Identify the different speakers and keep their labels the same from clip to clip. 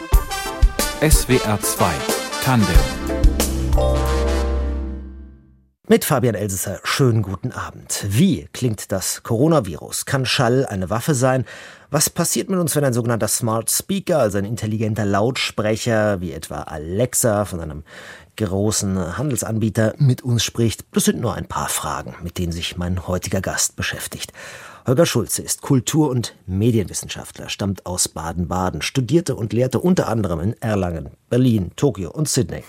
Speaker 1: SWR 2 Tandem
Speaker 2: mit Fabian Elsesser, schönen guten Abend. Wie klingt das Coronavirus? Kann Schall eine Waffe sein? Was passiert mit uns, wenn ein sogenannter Smart Speaker, also ein intelligenter Lautsprecher, wie etwa Alexa von einem großen Handelsanbieter, mit uns spricht? Das sind nur ein paar Fragen, mit denen sich mein heutiger Gast beschäftigt. Holger Schulze ist Kultur- und Medienwissenschaftler, stammt aus Baden-Baden, studierte und lehrte unter anderem in Erlangen, Berlin, Tokio und Sydney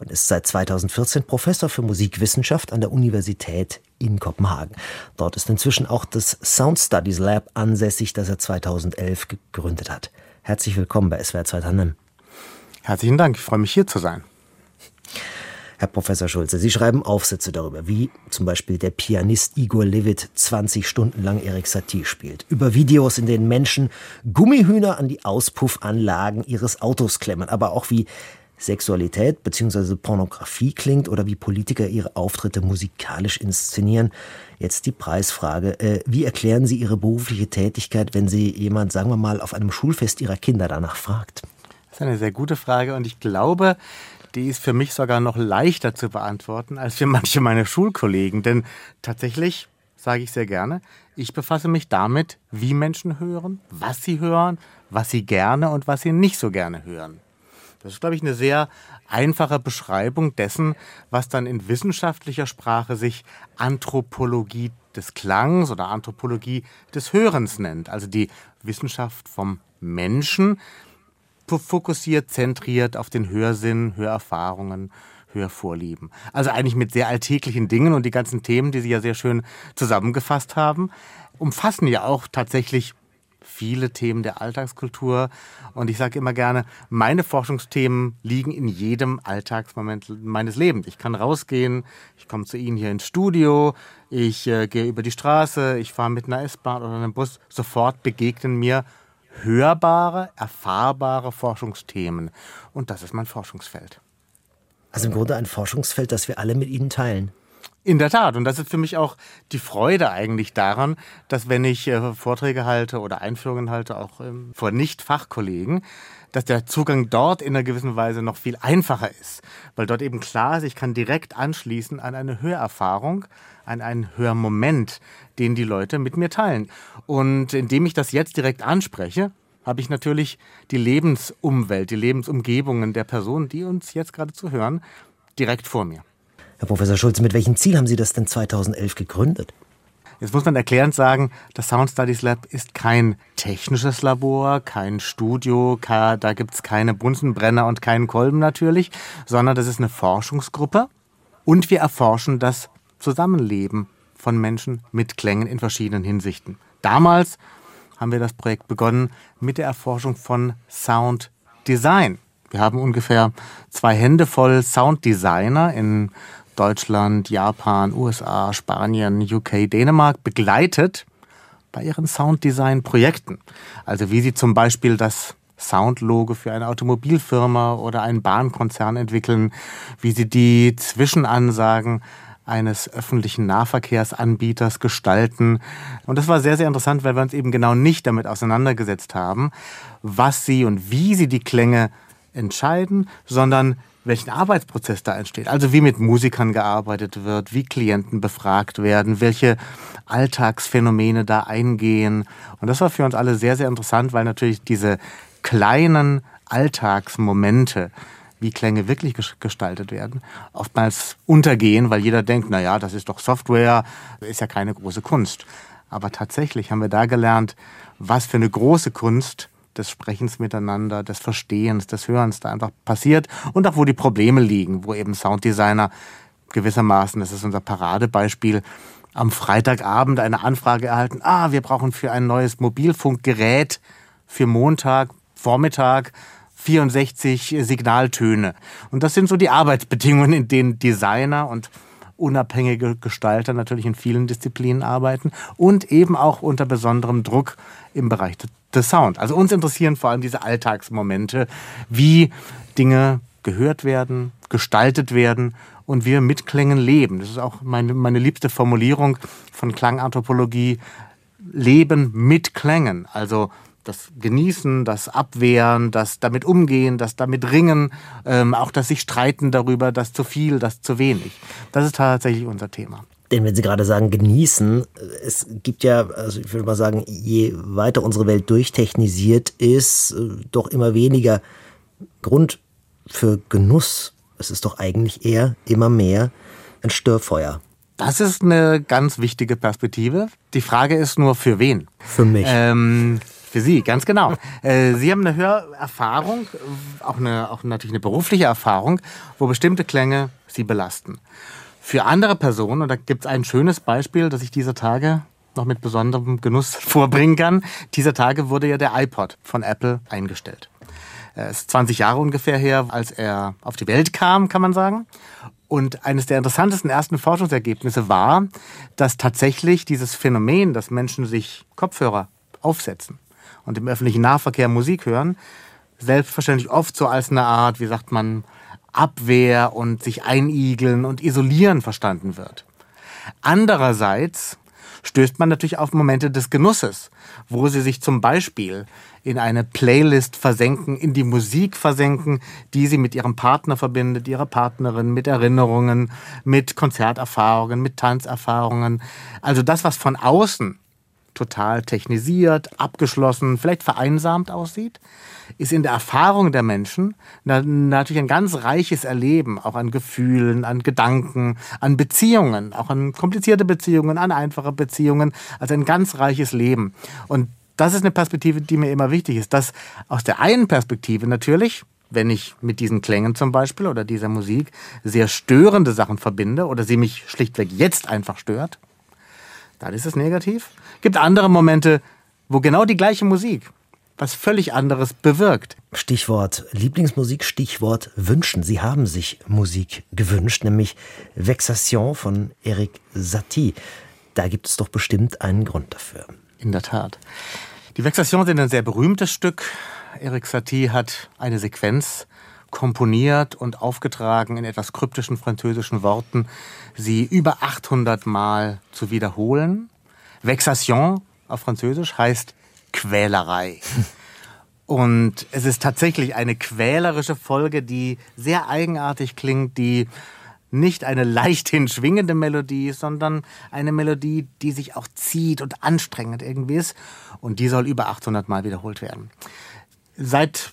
Speaker 2: und ist seit 2014 Professor für Musikwissenschaft an der Universität in Kopenhagen. Dort ist inzwischen auch das Sound Studies Lab ansässig, das er 2011 gegründet hat. Herzlich willkommen bei SWR 2 Tandem.
Speaker 3: Herzlichen Dank, ich freue mich hier zu sein.
Speaker 2: Herr Professor Schulze, Sie schreiben Aufsätze darüber, wie zum Beispiel der Pianist Igor Levit 20 Stunden lang Erik Satie spielt. Über Videos, in denen Menschen Gummihühner an die Auspuffanlagen ihres Autos klemmen, aber auch wie Sexualität bzw. Pornografie klingt oder wie Politiker ihre Auftritte musikalisch inszenieren. Jetzt die Preisfrage. Äh, wie erklären Sie Ihre berufliche Tätigkeit, wenn Sie jemand, sagen wir mal, auf einem Schulfest Ihrer Kinder danach fragt?
Speaker 3: Das ist eine sehr gute Frage und ich glaube, die ist für mich sogar noch leichter zu beantworten als für manche meiner Schulkollegen. Denn tatsächlich, sage ich sehr gerne, ich befasse mich damit, wie Menschen hören, was sie hören, was sie gerne und was sie nicht so gerne hören. Das ist, glaube ich, eine sehr einfache Beschreibung dessen, was dann in wissenschaftlicher Sprache sich Anthropologie des Klangs oder Anthropologie des Hörens nennt. Also die Wissenschaft vom Menschen, fokussiert, zentriert auf den Hörsinn, Hörerfahrungen, Hörvorlieben. Also eigentlich mit sehr alltäglichen Dingen und die ganzen Themen, die Sie ja sehr schön zusammengefasst haben, umfassen ja auch tatsächlich viele Themen der Alltagskultur. Und ich sage immer gerne, meine Forschungsthemen liegen in jedem Alltagsmoment meines Lebens. Ich kann rausgehen, ich komme zu Ihnen hier ins Studio, ich äh, gehe über die Straße, ich fahre mit einer S-Bahn oder einem Bus. Sofort begegnen mir hörbare, erfahrbare Forschungsthemen. Und das ist mein Forschungsfeld.
Speaker 2: Also im Grunde ein Forschungsfeld, das wir alle mit Ihnen teilen.
Speaker 3: In der Tat. Und das ist für mich auch die Freude eigentlich daran, dass wenn ich äh, Vorträge halte oder Einführungen halte, auch ähm, vor Nicht-Fachkollegen, dass der Zugang dort in einer gewissen Weise noch viel einfacher ist. Weil dort eben klar ist, ich kann direkt anschließen an eine Hörerfahrung, an einen Hörmoment, den die Leute mit mir teilen. Und indem ich das jetzt direkt anspreche, habe ich natürlich die Lebensumwelt, die Lebensumgebungen der Personen, die uns jetzt gerade zuhören, direkt vor mir.
Speaker 2: Herr Professor Schulze, mit welchem Ziel haben Sie das denn 2011 gegründet?
Speaker 3: Jetzt muss man erklärend sagen, das Sound Studies Lab ist kein technisches Labor, kein Studio, da gibt es keine Bunsenbrenner und keinen Kolben natürlich, sondern das ist eine Forschungsgruppe und wir erforschen das Zusammenleben von Menschen mit Klängen in verschiedenen Hinsichten. Damals haben wir das Projekt begonnen mit der Erforschung von Sound Design. Wir haben ungefähr zwei Hände voll Sounddesigner in Deutschland, Japan, USA, Spanien, UK, Dänemark begleitet bei ihren Sounddesign-Projekten. Also wie sie zum Beispiel das Soundlogo für eine Automobilfirma oder einen Bahnkonzern entwickeln, wie sie die Zwischenansagen eines öffentlichen Nahverkehrsanbieters gestalten. Und das war sehr, sehr interessant, weil wir uns eben genau nicht damit auseinandergesetzt haben, was sie und wie sie die Klänge entscheiden, sondern welchen Arbeitsprozess da entsteht. Also wie mit Musikern gearbeitet wird, wie Klienten befragt werden, welche Alltagsphänomene da eingehen. Und das war für uns alle sehr, sehr interessant, weil natürlich diese kleinen Alltagsmomente, wie Klänge wirklich gestaltet werden, oftmals untergehen, weil jeder denkt, na ja, das ist doch Software, ist ja keine große Kunst. Aber tatsächlich haben wir da gelernt, was für eine große Kunst des Sprechens miteinander, des Verstehens, des Hörens da einfach passiert und auch wo die Probleme liegen, wo eben Sounddesigner gewissermaßen, das ist unser Paradebeispiel, am Freitagabend eine Anfrage erhalten, ah, wir brauchen für ein neues Mobilfunkgerät für Montag, Vormittag 64 Signaltöne. Und das sind so die Arbeitsbedingungen, in denen Designer und unabhängige Gestalter natürlich in vielen Disziplinen arbeiten und eben auch unter besonderem Druck im Bereich des Sound. Also uns interessieren vor allem diese Alltagsmomente, wie Dinge gehört werden, gestaltet werden und wir mit Klängen leben. Das ist auch meine, meine liebste Formulierung von Klanganthropologie. Leben mit Klängen. Also das Genießen, das Abwehren, das damit umgehen, das damit ringen, ähm, auch das sich streiten darüber, das zu viel, das zu wenig. Das ist tatsächlich unser Thema.
Speaker 2: Denn wenn Sie gerade sagen, genießen, es gibt ja, also ich würde mal sagen, je weiter unsere Welt durchtechnisiert ist, äh, doch immer weniger Grund für Genuss. Es ist doch eigentlich eher immer mehr ein Störfeuer.
Speaker 3: Das ist eine ganz wichtige Perspektive. Die Frage ist nur, für wen?
Speaker 2: Für mich.
Speaker 3: Ähm, für Sie, ganz genau. Äh, Sie haben eine Hörerfahrung, auch, eine, auch natürlich eine berufliche Erfahrung, wo bestimmte Klänge Sie belasten. Für andere Personen, und da gibt es ein schönes Beispiel, das ich dieser Tage noch mit besonderem Genuss vorbringen kann. Dieser Tage wurde ja der iPod von Apple eingestellt. Es ist 20 Jahre ungefähr her, als er auf die Welt kam, kann man sagen. Und eines der interessantesten ersten Forschungsergebnisse war, dass tatsächlich dieses Phänomen, dass Menschen sich Kopfhörer aufsetzen und im öffentlichen Nahverkehr Musik hören, selbstverständlich oft so als eine Art, wie sagt man, Abwehr und sich einigeln und isolieren verstanden wird. Andererseits stößt man natürlich auf Momente des Genusses, wo sie sich zum Beispiel in eine Playlist versenken, in die Musik versenken, die sie mit ihrem Partner verbindet, ihrer Partnerin, mit Erinnerungen, mit Konzerterfahrungen, mit Tanzerfahrungen. Also das, was von außen total technisiert, abgeschlossen, vielleicht vereinsamt aussieht, ist in der Erfahrung der Menschen natürlich ein ganz reiches Erleben, auch an Gefühlen, an Gedanken, an Beziehungen, auch an komplizierte Beziehungen, an einfache Beziehungen, also ein ganz reiches Leben. Und das ist eine Perspektive, die mir immer wichtig ist, dass aus der einen Perspektive natürlich, wenn ich mit diesen Klängen zum Beispiel oder dieser Musik sehr störende Sachen verbinde oder sie mich schlichtweg jetzt einfach stört, dann ist es negativ. Gibt andere Momente, wo genau die gleiche Musik was völlig anderes bewirkt.
Speaker 2: Stichwort Lieblingsmusik, Stichwort Wünschen. Sie haben sich Musik gewünscht, nämlich Vexation von Eric Satie. Da gibt es doch bestimmt einen Grund dafür.
Speaker 3: In der Tat. Die Vexation sind ein sehr berühmtes Stück. Eric Satie hat eine Sequenz komponiert und aufgetragen in etwas kryptischen französischen Worten, sie über 800 Mal zu wiederholen. Vexation auf Französisch heißt Quälerei. Und es ist tatsächlich eine quälerische Folge, die sehr eigenartig klingt, die nicht eine leichthin schwingende Melodie ist, sondern eine Melodie, die sich auch zieht und anstrengend irgendwie ist. Und die soll über 800 Mal wiederholt werden. Seit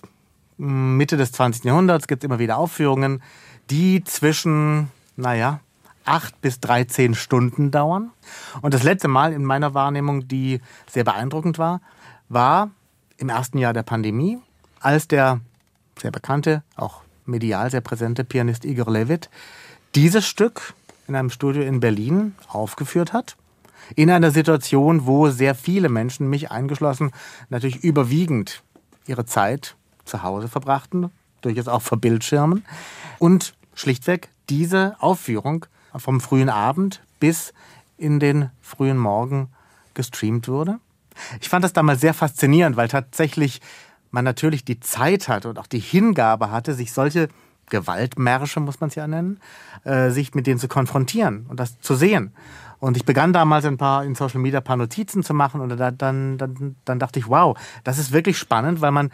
Speaker 3: Mitte des 20. Jahrhunderts gibt es immer wieder Aufführungen, die zwischen, naja, 8 bis 13 Stunden dauern. Und das letzte Mal in meiner Wahrnehmung, die sehr beeindruckend war, war im ersten Jahr der Pandemie, als der sehr bekannte, auch medial sehr präsente Pianist Igor Levit dieses Stück in einem Studio in Berlin aufgeführt hat. In einer Situation, wo sehr viele Menschen, mich eingeschlossen, natürlich überwiegend ihre Zeit zu Hause verbrachten, durchaus auch vor Bildschirmen. Und schlichtweg diese Aufführung vom frühen Abend bis in den frühen Morgen gestreamt wurde. Ich fand das damals sehr faszinierend, weil tatsächlich man natürlich die Zeit hatte und auch die Hingabe hatte, sich solche Gewaltmärsche, muss man es ja nennen, äh, sich mit denen zu konfrontieren und das zu sehen. Und ich begann damals ein paar in Social Media ein paar Notizen zu machen und dann, dann, dann, dann dachte ich, wow, das ist wirklich spannend, weil man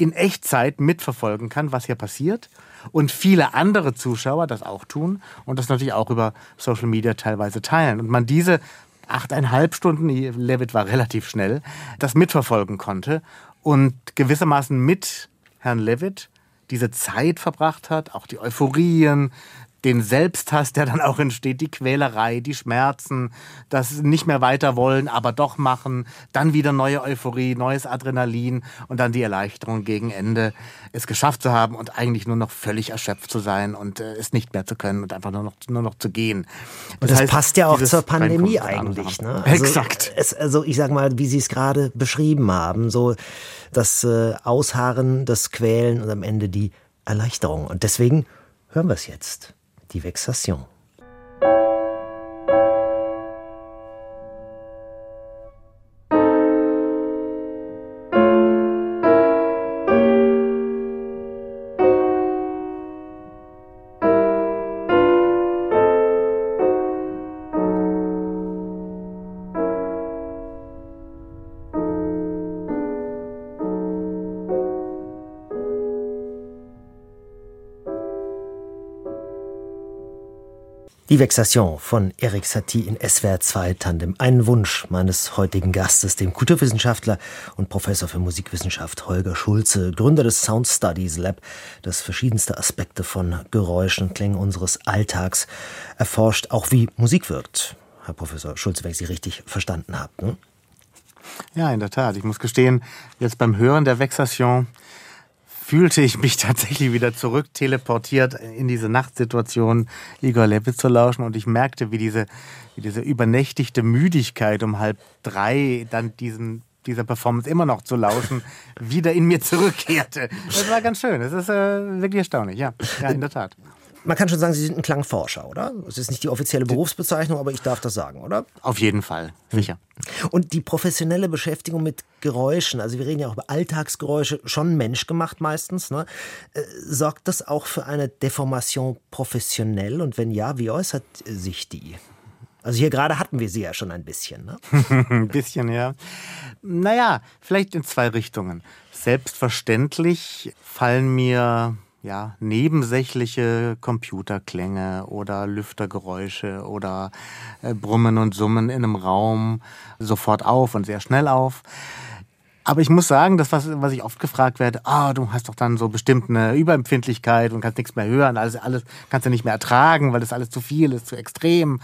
Speaker 3: in Echtzeit mitverfolgen kann, was hier passiert und viele andere Zuschauer das auch tun und das natürlich auch über Social Media teilweise teilen. Und man diese achteinhalb Stunden, Levitt war relativ schnell, das mitverfolgen konnte und gewissermaßen mit Herrn Levitt diese Zeit verbracht hat, auch die Euphorien, den Selbsthass, der dann auch entsteht, die Quälerei, die Schmerzen, das nicht mehr weiter wollen, aber doch machen, dann wieder neue Euphorie, neues Adrenalin und dann die Erleichterung gegen Ende, es geschafft zu haben und eigentlich nur noch völlig erschöpft zu sein und äh, es nicht mehr zu können und einfach nur noch, nur noch zu gehen.
Speaker 2: Das und das heißt, passt ja auch zur Pandemie eigentlich. Ne?
Speaker 3: Also Exakt.
Speaker 2: Es, also ich sag mal, wie Sie es gerade beschrieben haben, so das äh, Ausharren, das Quälen und am Ende die Erleichterung. Und deswegen hören wir es jetzt die Vexation. Die Vexation von Eric Satie in SWR 2 Tandem. Ein Wunsch meines heutigen Gastes, dem Kulturwissenschaftler und Professor für Musikwissenschaft Holger Schulze, Gründer des Sound Studies Lab, das verschiedenste Aspekte von Geräuschen und Klängen unseres Alltags erforscht, auch wie Musik wirkt. Herr Professor Schulze, wenn ich Sie richtig verstanden habe. Ne?
Speaker 3: Ja, in der Tat. Ich muss gestehen, jetzt beim Hören der Vexation fühlte ich mich tatsächlich wieder zurück teleportiert in diese Nachtsituation, Igor Leppe zu lauschen. Und ich merkte, wie diese, wie diese übernächtigte Müdigkeit um halb drei dann diesen dieser Performance immer noch zu lauschen, wieder in mir zurückkehrte. Das war ganz schön. Das ist äh, wirklich erstaunlich, ja. Ja, in der Tat
Speaker 2: man kann schon sagen, Sie sind ein Klangforscher, oder? Das ist nicht die offizielle Berufsbezeichnung, aber ich darf das sagen, oder?
Speaker 3: Auf jeden Fall, sicher.
Speaker 2: Und die professionelle Beschäftigung mit Geräuschen, also wir reden ja auch über Alltagsgeräusche, schon menschgemacht meistens, ne? Äh, sorgt das auch für eine Deformation professionell? Und wenn ja, wie äußert sich die? Also hier gerade hatten wir sie ja schon ein bisschen. Ne?
Speaker 3: ein bisschen, ja. Naja, vielleicht in zwei Richtungen. Selbstverständlich fallen mir ja, nebensächliche Computerklänge oder Lüftergeräusche oder äh, Brummen und Summen in einem Raum sofort auf und sehr schnell auf. Aber ich muss sagen, das, was, was ich oft gefragt werde, ah, du hast doch dann so bestimmt eine Überempfindlichkeit und kannst nichts mehr hören, alles, alles kannst du nicht mehr ertragen, weil das alles zu viel ist, zu extrem.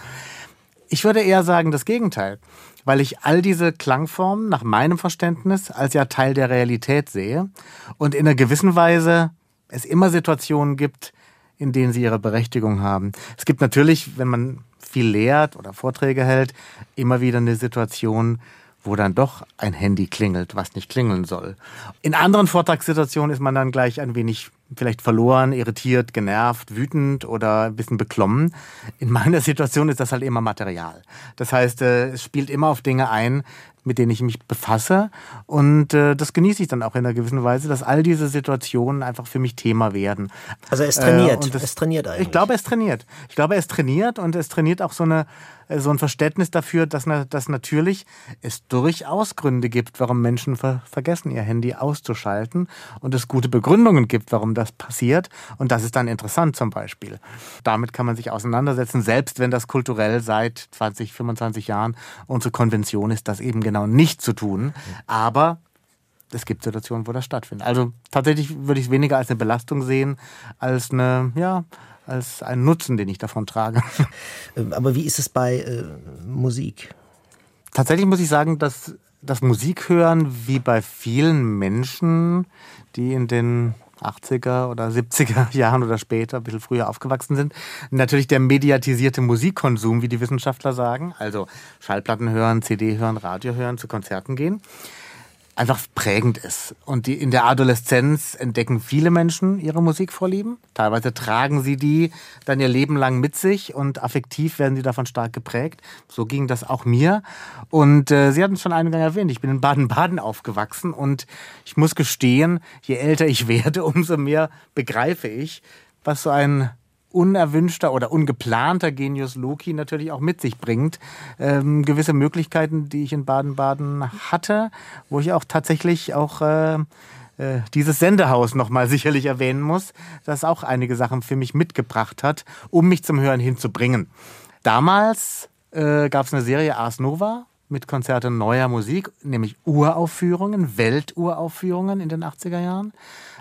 Speaker 3: Ich würde eher sagen, das Gegenteil weil ich all diese Klangformen nach meinem Verständnis als ja Teil der Realität sehe und in einer gewissen Weise es immer Situationen gibt, in denen sie ihre Berechtigung haben. Es gibt natürlich, wenn man viel lehrt oder Vorträge hält, immer wieder eine Situation, wo dann doch ein Handy klingelt, was nicht klingeln soll. In anderen Vortragssituationen ist man dann gleich ein wenig vielleicht verloren, irritiert, genervt, wütend oder ein bisschen beklommen. In meiner Situation ist das halt immer Material. Das heißt, äh, es spielt immer auf Dinge ein, mit denen ich mich befasse. Und äh, das genieße ich dann auch in einer gewissen Weise, dass all diese Situationen einfach für mich Thema werden.
Speaker 2: Also es trainiert. Äh, das, es trainiert eigentlich.
Speaker 3: Ich glaube, es trainiert. Ich glaube, es trainiert und es trainiert auch so eine äh, so ein Verständnis dafür, dass, dass natürlich es durchaus Gründe gibt, warum Menschen ver vergessen, ihr Handy auszuschalten und es gute Begründungen gibt, warum das passiert. Und das ist dann interessant zum Beispiel. Damit kann man sich auseinandersetzen, selbst wenn das kulturell seit 20, 25 Jahren unsere Konvention ist, das eben genau nicht zu tun. Aber es gibt Situationen, wo das stattfindet. Also tatsächlich würde ich es weniger als eine Belastung sehen, als eine, ja, als einen Nutzen, den ich davon trage.
Speaker 2: Ähm, aber wie ist es bei äh, Musik?
Speaker 3: Tatsächlich muss ich sagen, dass das Musikhören wie bei vielen Menschen, die in den 80er oder 70er Jahren oder später, ein bisschen früher aufgewachsen sind. Natürlich der mediatisierte Musikkonsum, wie die Wissenschaftler sagen. Also Schallplatten hören, CD hören, Radio hören, zu Konzerten gehen einfach prägend ist. Und die, in der Adoleszenz entdecken viele Menschen ihre Musikvorlieben. Teilweise tragen sie die dann ihr Leben lang mit sich und affektiv werden sie davon stark geprägt. So ging das auch mir. Und äh, Sie hatten es schon eingangs erwähnt, ich bin in Baden-Baden aufgewachsen und ich muss gestehen, je älter ich werde, umso mehr begreife ich, was so ein unerwünschter oder ungeplanter Genius Loki natürlich auch mit sich bringt. Ähm, gewisse Möglichkeiten, die ich in Baden-Baden hatte, wo ich auch tatsächlich auch äh, äh, dieses Sendehaus nochmal sicherlich erwähnen muss, das auch einige Sachen für mich mitgebracht hat, um mich zum Hören hinzubringen. Damals äh, gab es eine Serie Ars Nova mit Konzerten neuer Musik, nämlich Uraufführungen, Welturaufführungen in den 80er Jahren.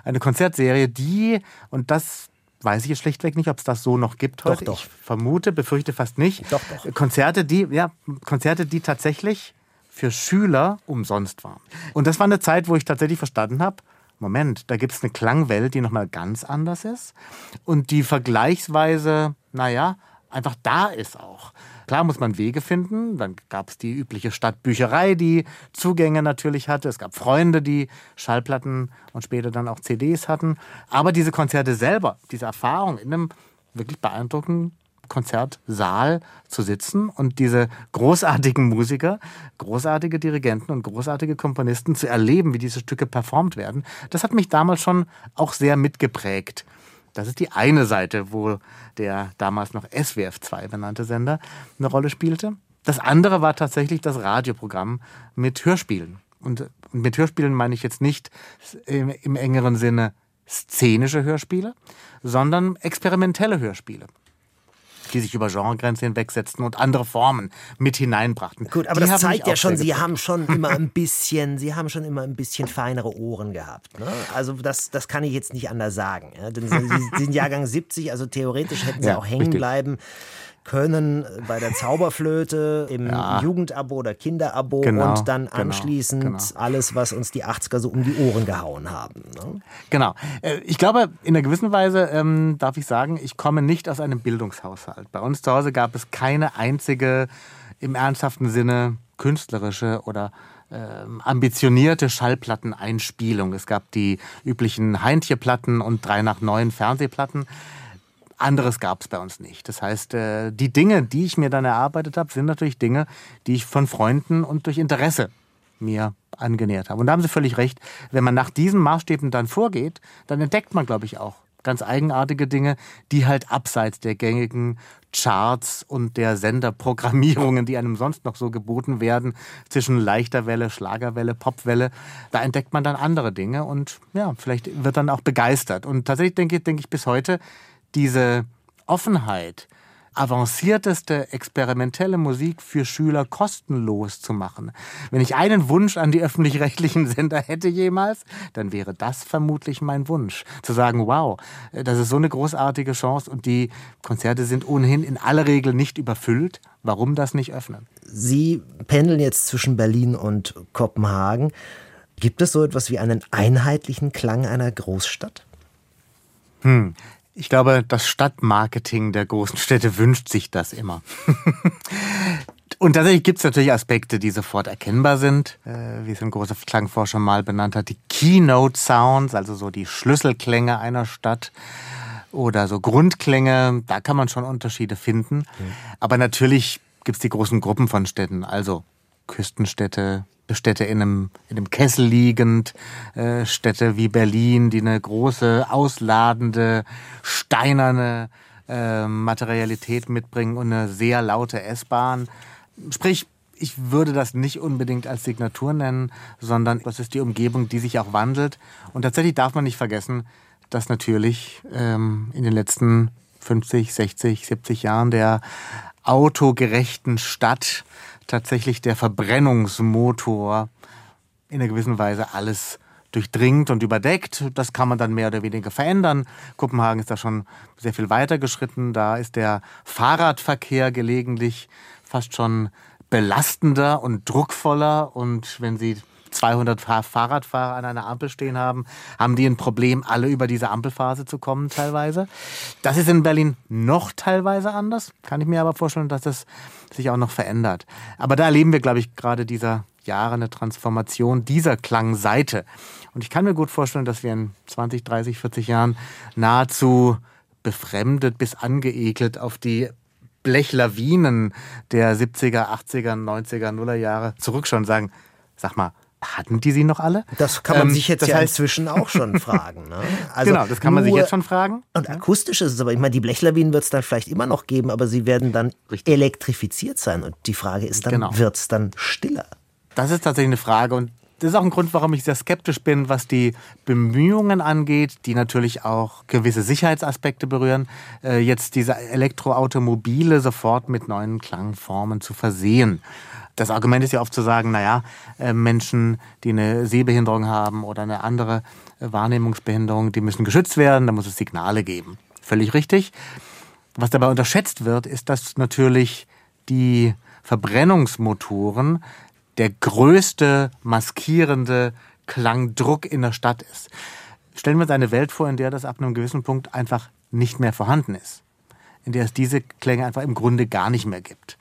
Speaker 3: Eine Konzertserie, die, und das weiß ich jetzt schlichtweg nicht, ob es das so noch gibt heute.
Speaker 2: Doch, doch.
Speaker 3: Ich vermute, befürchte fast nicht.
Speaker 2: Doch, doch.
Speaker 3: Konzerte, die, ja, Konzerte, die tatsächlich für Schüler umsonst waren. Und das war eine Zeit, wo ich tatsächlich verstanden habe, Moment, da gibt es eine Klangwelt, die nochmal ganz anders ist und die vergleichsweise, naja, einfach da ist auch. Klar muss man Wege finden. Dann gab es die übliche Stadtbücherei, die Zugänge natürlich hatte. Es gab Freunde, die Schallplatten und später dann auch CDs hatten. Aber diese Konzerte selber, diese Erfahrung in einem wirklich beeindruckenden Konzertsaal zu sitzen und diese großartigen Musiker, großartige Dirigenten und großartige Komponisten zu erleben, wie diese Stücke performt werden, das hat mich damals schon auch sehr mitgeprägt. Das ist die eine Seite, wo der damals noch SWF 2 benannte Sender eine Rolle spielte. Das andere war tatsächlich das Radioprogramm mit Hörspielen. Und mit Hörspielen meine ich jetzt nicht im, im engeren Sinne szenische Hörspiele, sondern experimentelle Hörspiele. Die sich über Genregrenzen hinwegsetzten und andere Formen mit hineinbrachten.
Speaker 2: Gut, aber
Speaker 3: die
Speaker 2: das zeigt ja schon, Sie haben schon immer ein bisschen, Sie haben schon immer ein bisschen feinere Ohren gehabt. Ne? Also das, das kann ich jetzt nicht anders sagen. Ja? Denn Sie, Sie sind Jahrgang 70, also theoretisch hätten Sie
Speaker 3: Ja,
Speaker 2: auch hängen
Speaker 3: richtig.
Speaker 2: bleiben können bei der Zauberflöte, im
Speaker 3: Ja.
Speaker 2: Jugendabo oder Kinderabo
Speaker 3: Genau,
Speaker 2: und dann
Speaker 3: genau,
Speaker 2: anschließend
Speaker 3: genau.
Speaker 2: alles, was uns die 80er so um die Ohren gehauen haben. Ne?
Speaker 3: Genau. Äh, Ich glaube, in einer gewissen Weise ähm, darf ich sagen, ich komme nicht aus einem Bildungshaushalt. Bei uns zu Hause gab es keine einzige im ernsthaften Sinne künstlerische oder ähm, ambitionierte Schallplatteneinspielung. Es gab die üblichen Heintje-Platten und drei nach neun Fernsehplatten. Anderes gab es bei uns nicht. Das heißt, äh, die Dinge, die ich mir dann erarbeitet habe, sind natürlich Dinge, die ich von Freunden und durch Interesse mir angenähert habe. Und da haben Sie völlig recht. Wenn man nach diesen Maßstäben dann vorgeht, dann entdeckt man, glaube ich, auch ganz eigenartige Dinge, die halt abseits der gängigen Charts und der Senderprogrammierungen, die einem sonst noch so geboten werden, zwischen leichter Welle, Schlagerwelle, Popwelle, da entdeckt man dann andere Dinge und ja, vielleicht wird dann auch begeistert. Und tatsächlich denke, denke ich bis heute, diese Offenheit, avancierteste experimentelle Musik für Schüler kostenlos zu machen. Wenn ich einen Wunsch an die öffentlich-rechtlichen Sender hätte jemals, dann wäre das vermutlich mein Wunsch. Zu sagen, wow, das ist so eine großartige Chance und die Konzerte sind ohnehin in aller Regel nicht überfüllt. Warum das nicht öffnen?
Speaker 2: Sie pendeln jetzt zwischen Berlin und Kopenhagen. Gibt es so etwas wie einen einheitlichen Klang einer Großstadt?
Speaker 3: Ich glaube, das Stadtmarketing der großen Städte wünscht sich das immer. Und tatsächlich gibt es natürlich Aspekte, die sofort erkennbar sind, äh, wie es ein großer Klangforscher mal benannt hat, die Keynote Sounds, also so die Schlüsselklänge einer Stadt oder so Grundklänge, da kann man schon Unterschiede finden. Aber natürlich gibt es die großen Gruppen von Städten, also Küstenstädte, Städte in einem, in einem Kessel liegend, äh, Städte wie Berlin, die eine große, ausladende, steinerne äh, Materialität mitbringen und eine sehr laute S-Bahn. Sprich, ich würde das nicht unbedingt als Signatur nennen, sondern das ist die Umgebung, die sich auch wandelt. Und tatsächlich darf man nicht vergessen, dass natürlich ähm, in den letzten 50, 60, 70 Jahren der autogerechten Stadt tatsächlich der Verbrennungsmotor in einer gewissen Weise alles durchdringt und überdeckt. Das kann man dann mehr oder weniger verändern. Kopenhagen ist da schon sehr viel weiter geschritten. Da ist der Fahrradverkehr gelegentlich fast schon belastender und druckvoller. Und wenn Sie 200 Fahr- Fahrradfahrer an einer Ampel stehen haben, haben die ein Problem, alle über diese Ampelphase zu kommen teilweise. Das ist in Berlin noch teilweise anders. Kann ich mir aber vorstellen, dass das sich auch noch verändert. Aber da erleben wir, glaube ich, gerade dieser Jahre eine Transformation dieser Klangseite. Und ich kann mir gut vorstellen, dass wir in 20, 30, 40 Jahren nahezu befremdet bis angeekelt auf die Blechlawinen der 70er, 80er, 90er, Nuller Jahre zurückschauen und sagen, sag mal, hatten die sie noch alle?
Speaker 2: Das kann man
Speaker 3: Ähm,
Speaker 2: sich jetzt ja
Speaker 3: heißt-
Speaker 2: inzwischen auch schon fragen. Ne? Also
Speaker 3: genau, das kann man sich
Speaker 2: nur-
Speaker 3: jetzt schon fragen.
Speaker 2: Und akustisch ist es aber, ich meine, die Blechlawinen wird es dann vielleicht immer noch geben, aber sie werden dann
Speaker 3: Richtig.
Speaker 2: elektrifiziert sein. Und die Frage ist dann,
Speaker 3: Genau.
Speaker 2: wird es dann stiller?
Speaker 3: Das ist tatsächlich eine Frage und das ist auch ein Grund, warum ich sehr skeptisch bin, was die Bemühungen angeht, die natürlich auch gewisse Sicherheitsaspekte berühren, äh, jetzt diese Elektroautomobile sofort mit neuen Klangformen zu versehen. Das Argument ist ja oft zu sagen, naja, äh, Menschen, die eine Sehbehinderung haben oder eine andere äh, Wahrnehmungsbehinderung, die müssen geschützt werden, da muss es Signale geben. Völlig richtig. Was dabei unterschätzt wird, ist, dass natürlich die Verbrennungsmotoren der größte maskierende Klangdruck in der Stadt ist. Stellen wir uns eine Welt vor, in der das ab einem gewissen Punkt einfach nicht mehr vorhanden ist. In der es diese Klänge einfach im Grunde gar nicht mehr gibt.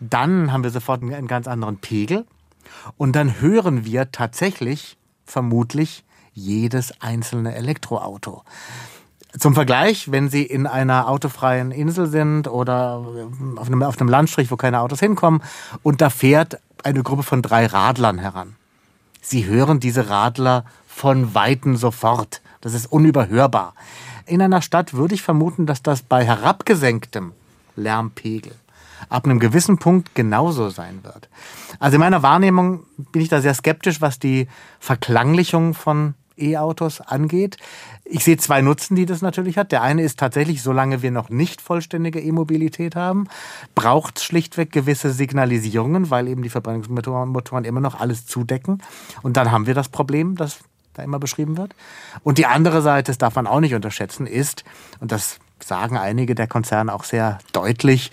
Speaker 3: Dann haben wir sofort einen ganz anderen Pegel und dann hören wir tatsächlich vermutlich jedes einzelne Elektroauto. Zum Vergleich, wenn Sie in einer autofreien Insel sind oder auf einem, auf einem Landstrich, wo keine Autos hinkommen, und da fährt eine Gruppe von drei Radlern heran. Sie hören diese Radler von Weitem sofort. Das ist unüberhörbar. In einer Stadt würde ich vermuten, dass das bei herabgesenktem Lärmpegel ab einem gewissen Punkt genauso sein wird. Also in meiner Wahrnehmung bin ich da sehr skeptisch, was die Verklanglichung von E-Autos angeht. Ich sehe zwei Nutzen, die das natürlich hat. Der eine ist tatsächlich, solange wir noch nicht vollständige E-Mobilität haben, braucht es schlichtweg gewisse Signalisierungen, weil eben die Verbrennungsmotoren immer noch alles zudecken. Und dann haben wir das Problem, das da immer beschrieben wird. Und die andere Seite, das darf man auch nicht unterschätzen, ist, und das sagen einige der Konzerne auch sehr deutlich,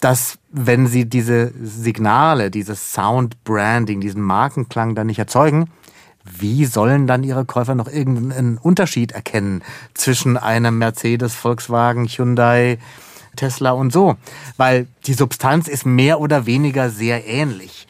Speaker 3: dass wenn sie diese Signale, dieses Sound Branding, diesen Markenklang dann nicht erzeugen, wie sollen dann ihre Käufer noch irgendeinen Unterschied erkennen zwischen einem Mercedes, Volkswagen, Hyundai, Tesla und so? Weil die Substanz ist mehr oder weniger sehr ähnlich.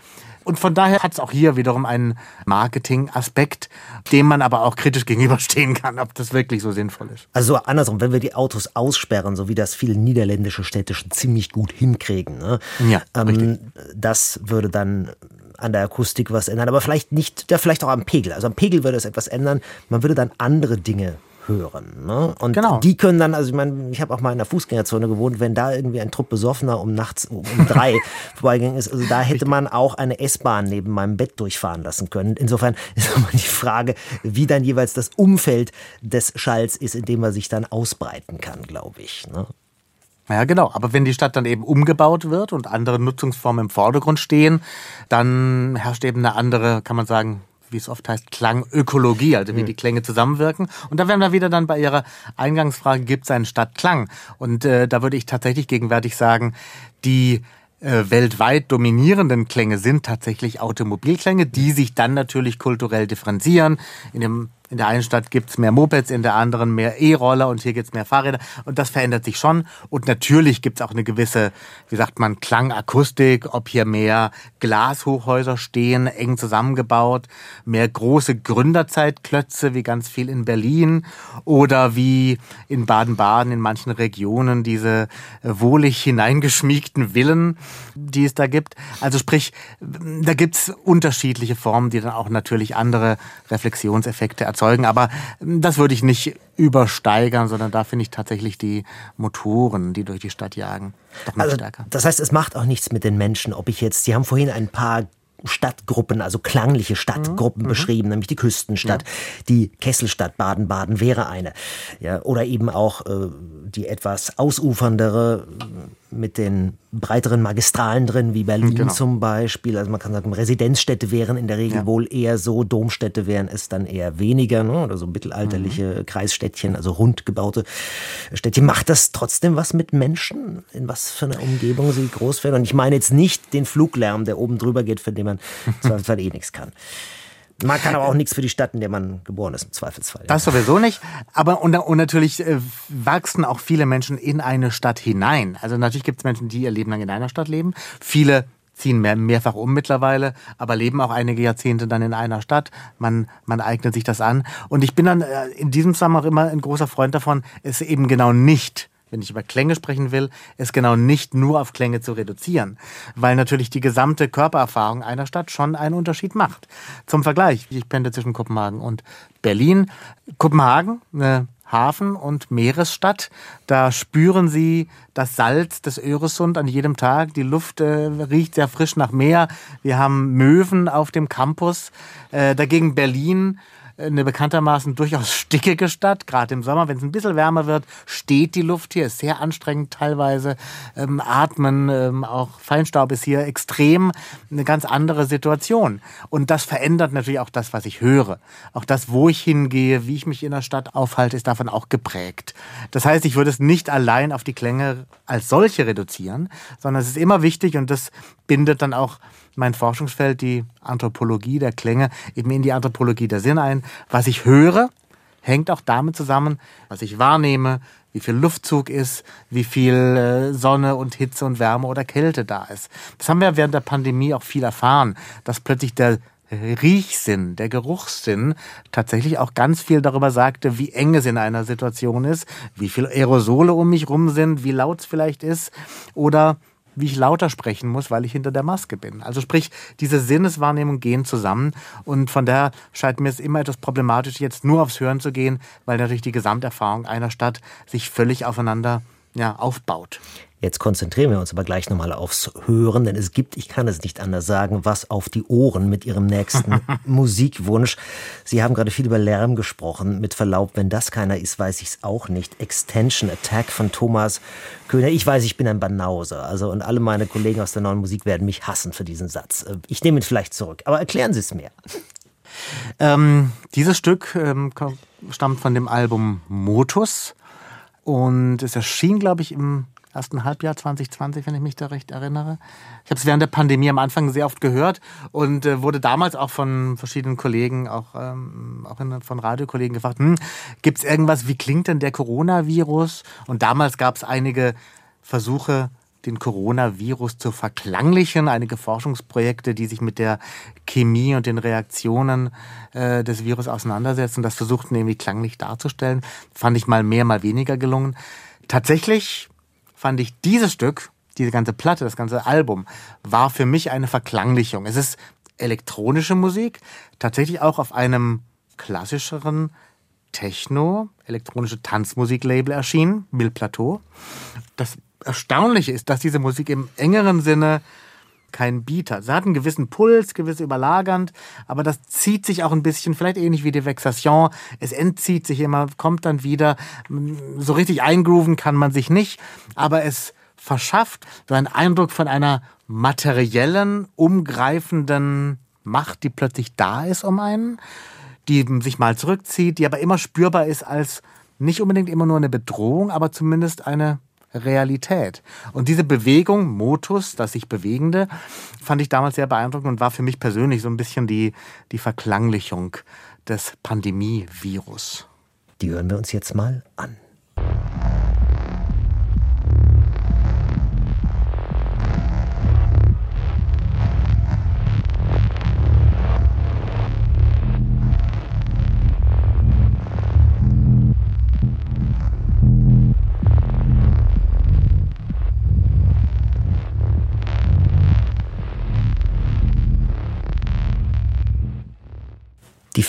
Speaker 3: Und von daher hat es auch hier wiederum einen Marketing-Aspekt, dem man aber auch kritisch gegenüberstehen kann, ob das wirklich so sinnvoll ist.
Speaker 2: Also andersrum, wenn wir die Autos aussperren, so wie das viele niederländische Städte schon ziemlich gut hinkriegen, ne?
Speaker 3: ja, ähm,
Speaker 2: das würde dann an der Akustik was ändern, aber vielleicht nicht, ja, vielleicht auch am Pegel. Also am Pegel würde es etwas ändern. Man würde dann andere Dinge hören. Ne? Und genau. die können dann, also ich meine, ich habe auch mal in der Fußgängerzone gewohnt, wenn da irgendwie ein Trupp Besoffener um nachts um, drei vorbeigegangen ist, also da hätte man auch eine S-Bahn neben meinem Bett durchfahren lassen können. Insofern ist immer die Frage, wie dann jeweils das Umfeld des Schalls ist, in dem er sich dann ausbreiten kann, glaube ich. Ne?
Speaker 3: Ja, genau. Aber wenn die Stadt dann eben umgebaut wird und andere Nutzungsformen im Vordergrund stehen, dann herrscht eben eine andere, kann man sagen, wie es oft heißt, Klangökologie, also wie mhm. die Klänge zusammenwirken. Und da werden wir wieder dann bei Ihrer Eingangsfrage, gibt es einen Stadtklang? Und äh, da würde ich tatsächlich gegenwärtig sagen, die äh, weltweit dominierenden Klänge sind tatsächlich Automobilklänge, die sich dann natürlich kulturell differenzieren. In dem in der einen Stadt gibt's mehr Mopeds, in der anderen mehr E-Roller und hier gibt's mehr Fahrräder. Und das verändert sich schon. Und natürlich gibt's auch eine gewisse, wie sagt man, Klangakustik, ob hier mehr Glashochhäuser stehen, eng zusammengebaut, mehr große Gründerzeitklötze, wie ganz viel in Berlin oder wie in Baden-Baden in manchen Regionen diese wohlig hineingeschmiegten Villen, die es da gibt. Also sprich, da gibt's unterschiedliche Formen, die dann auch natürlich andere Reflexionseffekte erzeugen erzeugen. Aber das würde ich nicht übersteigern, sondern da finde ich tatsächlich die Motoren, die durch die Stadt jagen,
Speaker 2: doch noch also, stärker. Das heißt, es macht auch nichts mit den Menschen, ob ich jetzt, Sie haben vorhin ein paar Stadtgruppen, also klangliche Stadtgruppen mhm. beschrieben, nämlich die Küstenstadt, ja. die Kesselstadt Baden-Baden wäre eine. Ja, oder eben auch äh, die etwas ausuferndere mit den breiteren Magistralen drin, wie Berlin genau. zum Beispiel. Also man kann sagen, Residenzstädte wären in der Regel ja. wohl eher so, Domstädte wären es dann eher weniger, ne? oder so mittelalterliche mhm. Kreisstädtchen, also rund gebaute Städtchen. Macht das trotzdem was mit Menschen, in was für einer Umgebung sie groß werden? Und ich meine jetzt nicht den Fluglärm, der oben drüber geht, für den man zwar eh nichts kann. Man kann aber auch nichts für die Stadt, in der man geboren ist, im Zweifelsfall.
Speaker 3: Das sowieso nicht. Aber und, und natürlich äh, wachsen auch viele Menschen in eine Stadt hinein. Also natürlich gibt es Menschen, die ihr Leben lang in einer Stadt leben. Viele ziehen mehr, mehrfach um mittlerweile, aber leben auch einige Jahrzehnte dann in einer Stadt. Man, man eignet sich das an. Und ich bin dann äh, in diesem Zusammenhang immer ein großer Freund davon, es eben genau nicht wenn ich über Klänge sprechen will, es genau nicht nur auf Klänge zu reduzieren, weil natürlich die gesamte Körpererfahrung einer Stadt schon einen Unterschied macht. Zum Vergleich, ich pendle zwischen Kopenhagen und Berlin. Kopenhagen, eine Hafen- und Meeresstadt. Da spüren Sie das Salz des Öresund an jedem Tag. Die Luft äh, riecht sehr frisch nach Meer. Wir haben Möwen auf dem Campus. Äh, dagegen Berlin eine bekanntermaßen durchaus stickige Stadt. Gerade im Sommer, wenn es ein bisschen wärmer wird, steht die Luft hier, ist sehr anstrengend teilweise. Ähm, atmen, ähm, auch Feinstaub ist hier extrem eine ganz andere Situation. Und das verändert natürlich auch das, was ich höre. Auch das, wo ich hingehe, wie ich mich in der Stadt aufhalte, ist davon auch geprägt. Das heißt, ich würde es nicht allein auf die Klänge als solche reduzieren, sondern es ist immer wichtig und das bindet dann auch mein Forschungsfeld, die Anthropologie der Klänge, eben in die Anthropologie der Sinne ein. Was ich höre, hängt auch damit zusammen, was ich wahrnehme, wie viel Luftzug ist, wie viel äh, Sonne und Hitze und Wärme oder Kälte da ist. Das haben wir während der Pandemie auch viel erfahren, dass plötzlich der Riechsinn, der Geruchssinn tatsächlich auch ganz viel darüber sagte, wie eng es in einer Situation ist, wie viel Aerosole um mich rum sind, wie laut es vielleicht ist oder wie ich lauter sprechen muss, weil ich hinter der Maske bin. Also sprich, diese Sinneswahrnehmungen gehen zusammen und von daher scheint mir es immer etwas problematisch, jetzt nur aufs Hören zu gehen, weil natürlich die Gesamterfahrung einer Stadt sich völlig aufeinander ja, aufbaut.
Speaker 2: Jetzt konzentrieren wir uns aber gleich nochmal aufs Hören, denn es gibt, ich kann es nicht anders sagen, was auf die Ohren mit Ihrem nächsten Musikwunsch. Sie haben gerade viel über Lärm gesprochen. Mit Verlaub, wenn das keiner ist, weiß ich es auch nicht. Extension Attack von Thomas Köhner. Ich weiß, ich bin ein Banause. Also, und alle meine Kollegen aus der neuen Musik werden mich hassen für diesen Satz. Ich nehme ihn vielleicht zurück. Aber erklären Sie es mir.
Speaker 3: Ähm, dieses Stück ähm, stammt von dem Album Motus und es erschien, glaube ich, im ersten Halbjahr 2020, wenn ich mich da recht erinnere. Ich habe es während der Pandemie am Anfang sehr oft gehört und äh, wurde damals auch von verschiedenen Kollegen, auch, ähm, auch in, von Radiokollegen gefragt, hm, gibt es irgendwas, wie klingt denn der Coronavirus? Und damals gab es einige Versuche, den Coronavirus zu verklanglichen, einige Forschungsprojekte, die sich mit der Chemie und den Reaktionen äh, des Virus auseinandersetzen, das versuchten irgendwie klanglich darzustellen. Fand ich mal mehr, mal weniger gelungen. Tatsächlich fand ich dieses Stück, diese ganze Platte, das ganze Album, war für mich eine Verklanglichung. Es ist elektronische Musik, tatsächlich auch auf einem klassischeren Techno, elektronische Tanzmusik-Label erschienen, Mill Plateau. Das Erstaunliche ist, dass diese Musik im engeren Sinne kein Beat hat. Sie hat einen gewissen Puls, gewiss überlagernd, aber das zieht sich auch ein bisschen, vielleicht ähnlich wie die Vexation. Es entzieht sich immer, kommt dann wieder. So richtig eingrooven kann man sich nicht, aber es verschafft so einen Eindruck von einer materiellen, umgreifenden Macht, die plötzlich da ist um einen, die sich mal zurückzieht, die aber immer spürbar ist als nicht unbedingt immer nur eine Bedrohung, aber zumindest eine Realität. Und diese Bewegung, Motus, das sich bewegende, fand ich damals sehr beeindruckend und war für mich persönlich so ein bisschen die, die Verklanglichung des Pandemie-Virus.
Speaker 2: Die hören wir uns jetzt mal an.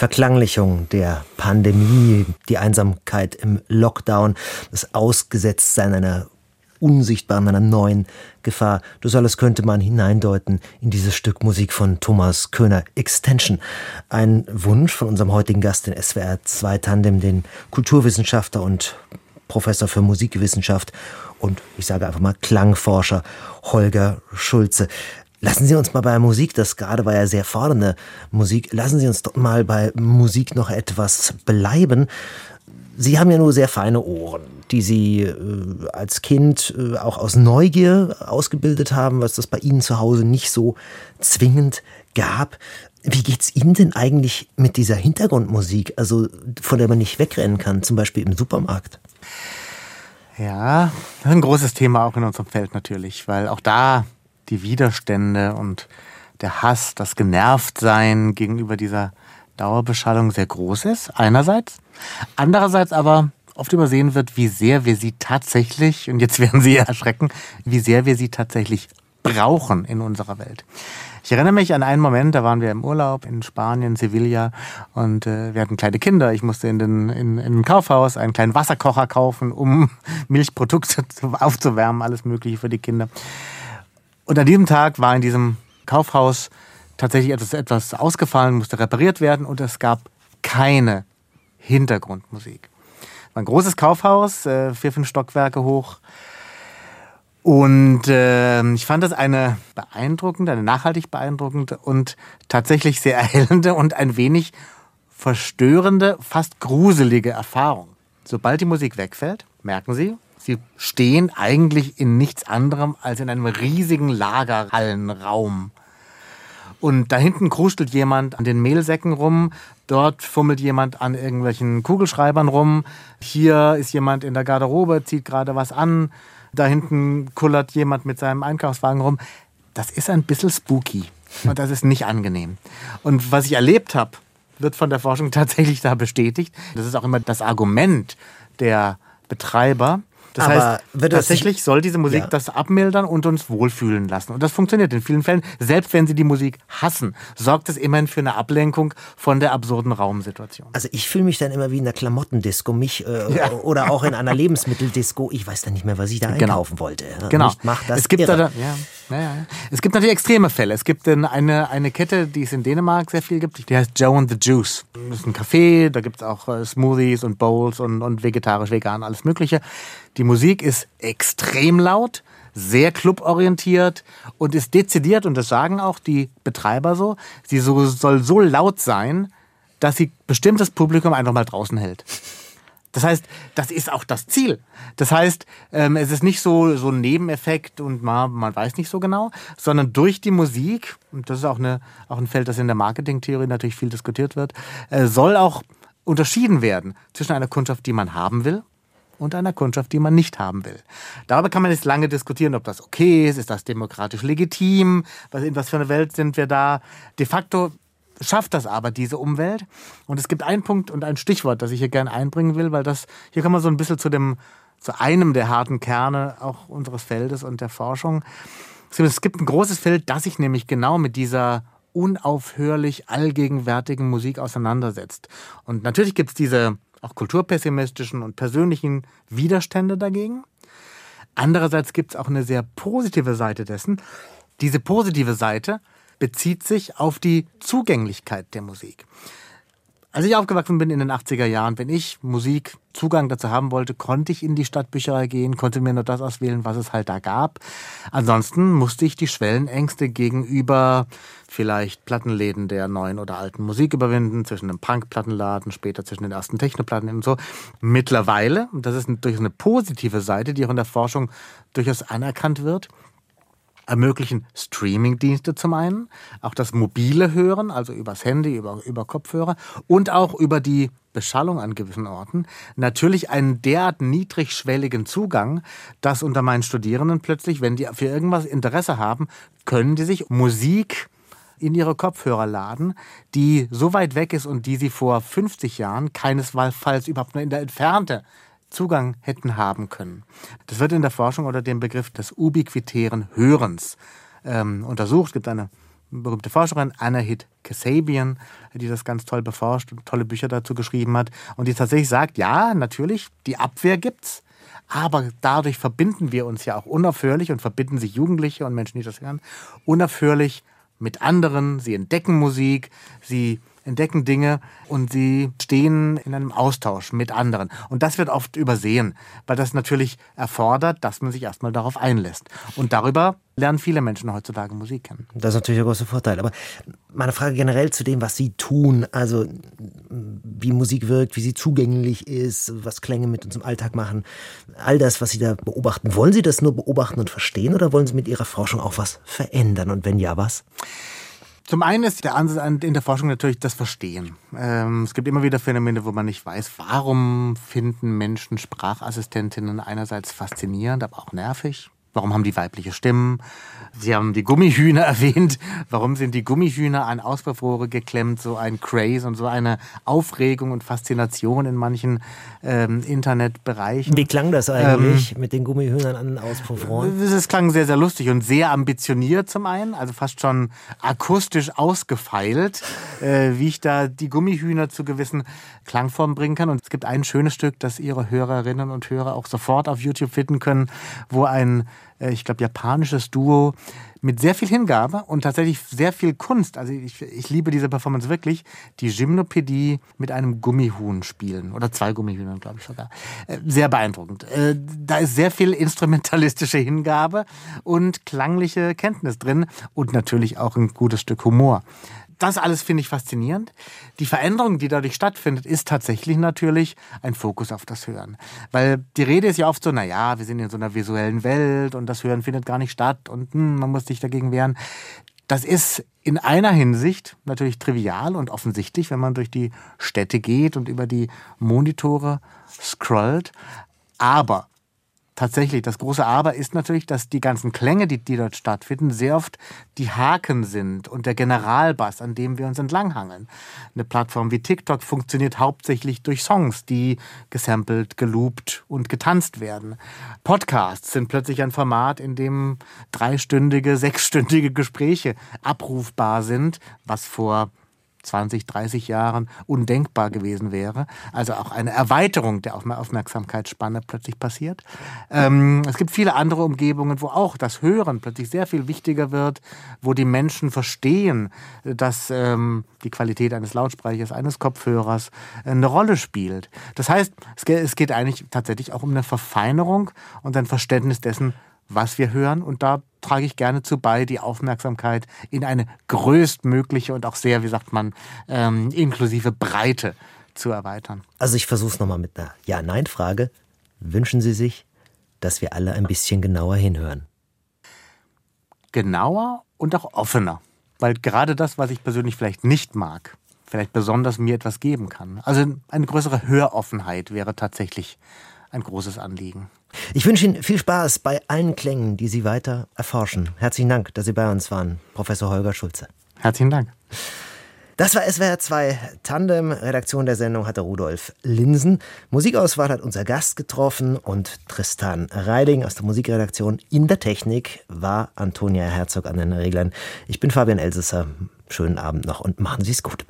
Speaker 2: Verklanglichung der Pandemie, die Einsamkeit im Lockdown, das Ausgesetztsein einer unsichtbaren, einer neuen Gefahr. Das alles könnte man hineindeuten in dieses Stück Musik von Thomas Köhner Extension. Ein Wunsch von unserem heutigen Gast, den SWR 2 Tandem, den Kulturwissenschaftler und Professor für Musikwissenschaft und ich sage einfach mal Klangforscher Holger Schulze. Lassen Sie uns mal bei Musik, das gerade war ja sehr fordernde Musik, lassen Sie uns doch mal bei Musik noch etwas bleiben. Sie haben ja nur sehr feine Ohren, die Sie äh, als Kind äh, auch aus Neugier ausgebildet haben, was das bei Ihnen zu Hause nicht so zwingend gab. Wie geht's Ihnen denn eigentlich mit dieser Hintergrundmusik, also von der man nicht wegrennen kann, zum Beispiel im Supermarkt?
Speaker 3: Ja, ein großes Thema auch in unserem Feld natürlich, weil auch da die Widerstände und der Hass, das Genervtsein gegenüber dieser Dauerbeschallung sehr groß ist, einerseits. Andererseits aber oft übersehen wird, wie sehr wir sie tatsächlich, und jetzt werden Sie erschrecken, wie sehr wir sie tatsächlich brauchen in unserer Welt. Ich erinnere mich an einen Moment, da waren wir im Urlaub in Spanien, Sevilla und äh, wir hatten kleine Kinder. Ich musste in, den, in, in ein Kaufhaus einen kleinen Wasserkocher kaufen, um Milchprodukte aufzuwärmen, alles Mögliche für die Kinder. Und an diesem Tag war in diesem Kaufhaus tatsächlich etwas, etwas ausgefallen, musste repariert werden und es gab keine Hintergrundmusik. War ein großes Kaufhaus, äh, vier, fünf Stockwerke hoch. Und äh, ich fand das eine beeindruckende, eine nachhaltig beeindruckende und tatsächlich sehr erhellende und ein wenig verstörende, fast gruselige Erfahrung. Sobald die Musik wegfällt, merken Sie, Sie stehen eigentlich in nichts anderem als in einem riesigen Lagerhallenraum. Und da hinten krustelt jemand an den Mehlsäcken rum, dort fummelt jemand an irgendwelchen Kugelschreibern rum, hier ist jemand in der Garderobe, zieht gerade was an, da hinten kullert jemand mit seinem Einkaufswagen rum. Das ist ein bisschen spooky und das ist nicht angenehm. Und was ich erlebt habe, wird von der Forschung tatsächlich da bestätigt. Das ist auch immer das Argument der Betreiber, Das
Speaker 2: Aber
Speaker 3: heißt, tatsächlich
Speaker 2: sich-
Speaker 3: soll diese Musik
Speaker 2: Ja.
Speaker 3: das abmildern und uns wohlfühlen lassen. Und das funktioniert in vielen Fällen. Selbst wenn Sie die Musik hassen, sorgt es immerhin für eine Ablenkung von der absurden Raumsituation.
Speaker 2: Also ich fühle mich dann immer wie in einer Klamottendisco, mich äh,
Speaker 3: Ja.
Speaker 2: oder auch in einer Lebensmitteldisco. Ich weiß dann nicht mehr, was ich da einkaufen wollte.
Speaker 3: Genau.
Speaker 2: Mich macht das
Speaker 3: es gibt
Speaker 2: irre.
Speaker 3: da, ja, ja, ja. Es gibt natürlich extreme Fälle. Es gibt denn eine, eine Kette, die es in Dänemark sehr viel gibt, die heißt Joe and the Juice. Das ist ein Café, da gibt es auch äh, Smoothies und Bowls und, und vegetarisch, vegan, alles Mögliche. Die Musik ist extrem laut, sehr cluborientiert und ist dezidiert, und das sagen auch die Betreiber so, sie so, soll so laut sein, dass sie bestimmtes Publikum einfach mal draußen hält. Das heißt, das ist auch das Ziel. Das heißt, ähm, es ist nicht so, so ein Nebeneffekt und man, man weiß nicht so genau, sondern durch die Musik, und das ist auch, eine, auch ein Feld, das in der Marketingtheorie natürlich viel diskutiert wird, äh, soll auch unterschieden werden zwischen einer Kundschaft, die man haben will, und einer Kundschaft, die man nicht haben will. Darüber kann man jetzt lange diskutieren, ob das okay ist, ist das demokratisch legitim, was, in was für einer Welt sind wir da. De facto schafft das aber diese Umwelt. Und es gibt einen Punkt und ein Stichwort, das ich hier gerne einbringen will, weil das, hier kommen wir so ein bisschen zu dem, zu einem der harten Kerne auch unseres Feldes und der Forschung. Es gibt ein großes Feld, das sich nämlich genau mit dieser unaufhörlich allgegenwärtigen Musik auseinandersetzt. Und natürlich gibt es diese auch kulturpessimistischen und persönlichen Widerstände dagegen. Andererseits gibt es auch eine sehr positive Seite dessen. Diese positive Seite bezieht sich auf die Zugänglichkeit der Musik. Als ich aufgewachsen bin in den 80er Jahren, wenn ich Musik Zugang dazu haben wollte, konnte ich in die Stadtbücherei gehen, konnte mir nur das auswählen, was es halt da gab. Ansonsten musste ich die Schwellenängste gegenüber vielleicht Plattenläden der neuen oder alten Musik überwinden, zwischen einem Punk-Plattenladen, später zwischen den ersten Technoplatten und so. Mittlerweile, und das ist durch eine positive Seite, die auch in der Forschung durchaus anerkannt wird, ermöglichen Streamingdienste zum einen, auch das mobile Hören, also übers Handy, über, über Kopfhörer und auch über die Beschallung an gewissen Orten, natürlich einen derart niedrigschwelligen Zugang, dass unter meinen Studierenden plötzlich, wenn die für irgendwas Interesse haben, können die sich Musik in ihre Kopfhörer laden, die so weit weg ist und die sie vor 50 Jahren keinesfalls überhaupt nur in der Entfernte Zugang hätten haben können. Das wird in der Forschung unter dem Begriff des ubiquitären Hörens ähm, untersucht. Es gibt eine berühmte Forscherin, Anahit Kasabian, die das ganz toll beforscht und tolle Bücher dazu geschrieben hat und die tatsächlich sagt, ja, natürlich, die Abwehr gibt's, aber dadurch verbinden wir uns ja auch unaufhörlich und verbinden sich Jugendliche und Menschen, die das hören, unaufhörlich mit anderen. Sie entdecken Musik, sie entdecken Dinge und sie stehen in einem Austausch mit anderen. Und das wird oft übersehen, weil das natürlich erfordert, dass man sich erstmal darauf einlässt. Und darüber lernen viele Menschen heutzutage Musik kennen.
Speaker 2: Das ist natürlich der große Vorteil. Aber meine Frage generell zu dem, was Sie tun, also wie Musik wirkt, wie sie zugänglich ist, was Klänge mit uns im Alltag machen, all das, was Sie da beobachten, wollen Sie das nur beobachten und verstehen oder wollen Sie mit Ihrer Forschung auch was verändern? Und wenn ja, was?
Speaker 3: Zum einen ist der Ansatz in der Forschung natürlich das Verstehen. Ähm, es gibt immer wieder Phänomene, wo man nicht weiß, warum finden Menschen Sprachassistentinnen einerseits faszinierend, aber auch nervig. Warum haben die weibliche Stimmen? Sie haben die Gummihühner erwähnt. Warum sind die Gummihühner an Auspuffrohre geklemmt? So ein Craze und so eine Aufregung und Faszination in manchen ähm, Internetbereichen.
Speaker 2: Wie klang das eigentlich mit den Gummihühnern an den Auspuffrohren?
Speaker 3: Es klang sehr, sehr lustig und sehr ambitioniert zum einen, also fast schon akustisch ausgefeilt, äh, wie ich da die Gummihühner zu gewissen Klangformen bringen kann. Und es gibt ein schönes Stück, das Ihre Hörerinnen und Hörer auch sofort auf YouTube finden können, wo ein, ich glaube, japanisches Duo mit sehr viel Hingabe und tatsächlich sehr viel Kunst, also ich, ich liebe diese Performance wirklich, die Gymnopädie mit einem Gummihuhn spielen. Oder zwei Gummihühnern, glaube ich sogar. Äh, Sehr beeindruckend. Äh, Da ist sehr viel instrumentalistische Hingabe und klangliche Kenntnis drin und natürlich auch ein gutes Stück Humor. Das alles finde ich faszinierend. Die Veränderung, die dadurch stattfindet, ist tatsächlich natürlich ein Fokus auf das Hören. Weil die Rede ist ja oft so, na ja, wir sind in so einer visuellen Welt und das Hören findet gar nicht statt und hm, man muss sich dagegen wehren. Das ist in einer Hinsicht natürlich trivial und offensichtlich, wenn man durch die Städte geht und über die Monitore scrollt. Aber tatsächlich, das große Aber ist natürlich, dass die ganzen Klänge, die, die dort stattfinden, sehr oft die Haken sind und der Generalbass, an dem wir uns entlanghangeln. Eine Plattform wie TikTok funktioniert hauptsächlich durch Songs, die gesampelt, geloopt und getanzt werden. Podcasts sind plötzlich ein Format, in dem dreistündige, sechsstündige Gespräche abrufbar sind, was vor 20, 30 Jahren undenkbar gewesen wäre. Also auch eine Erweiterung der Aufmerksamkeitsspanne plötzlich passiert. Ähm, es gibt viele andere Umgebungen, wo auch das Hören plötzlich sehr viel wichtiger wird, wo die Menschen verstehen, dass ähm, die Qualität eines Lautsprechers, eines Kopfhörers eine Rolle spielt. Das heißt, es geht eigentlich tatsächlich auch um eine Verfeinerung und ein Verständnis dessen, was wir hören. Und da trage ich gerne zu bei, die Aufmerksamkeit in eine größtmögliche und auch sehr, wie sagt man, ähm, inklusive Breite zu erweitern.
Speaker 2: Also ich versuche es nochmal mit einer Ja-Nein-Frage. Wünschen Sie sich, dass wir alle ein bisschen genauer hinhören?
Speaker 3: Genauer und auch offener. Weil gerade das, was ich persönlich vielleicht nicht mag, vielleicht besonders mir etwas geben kann. Also eine größere Höroffenheit wäre tatsächlich ein großes Anliegen.
Speaker 2: Ich wünsche Ihnen viel Spaß bei allen Klängen, die Sie weiter erforschen. Herzlichen Dank, dass Sie bei uns waren, Professor Holger Schulze.
Speaker 3: Herzlichen Dank.
Speaker 2: Das war SWR 2 Tandem. Redaktion der Sendung hatte Rudolf Linsen. Musikauswahl hat unser Gast getroffen und Tristan Reiding aus der Musikredaktion. In der Technik war Antonia Herzog an den Reglern. Ich bin Fabian Elsesser. Schönen Abend noch und machen Sie es gut.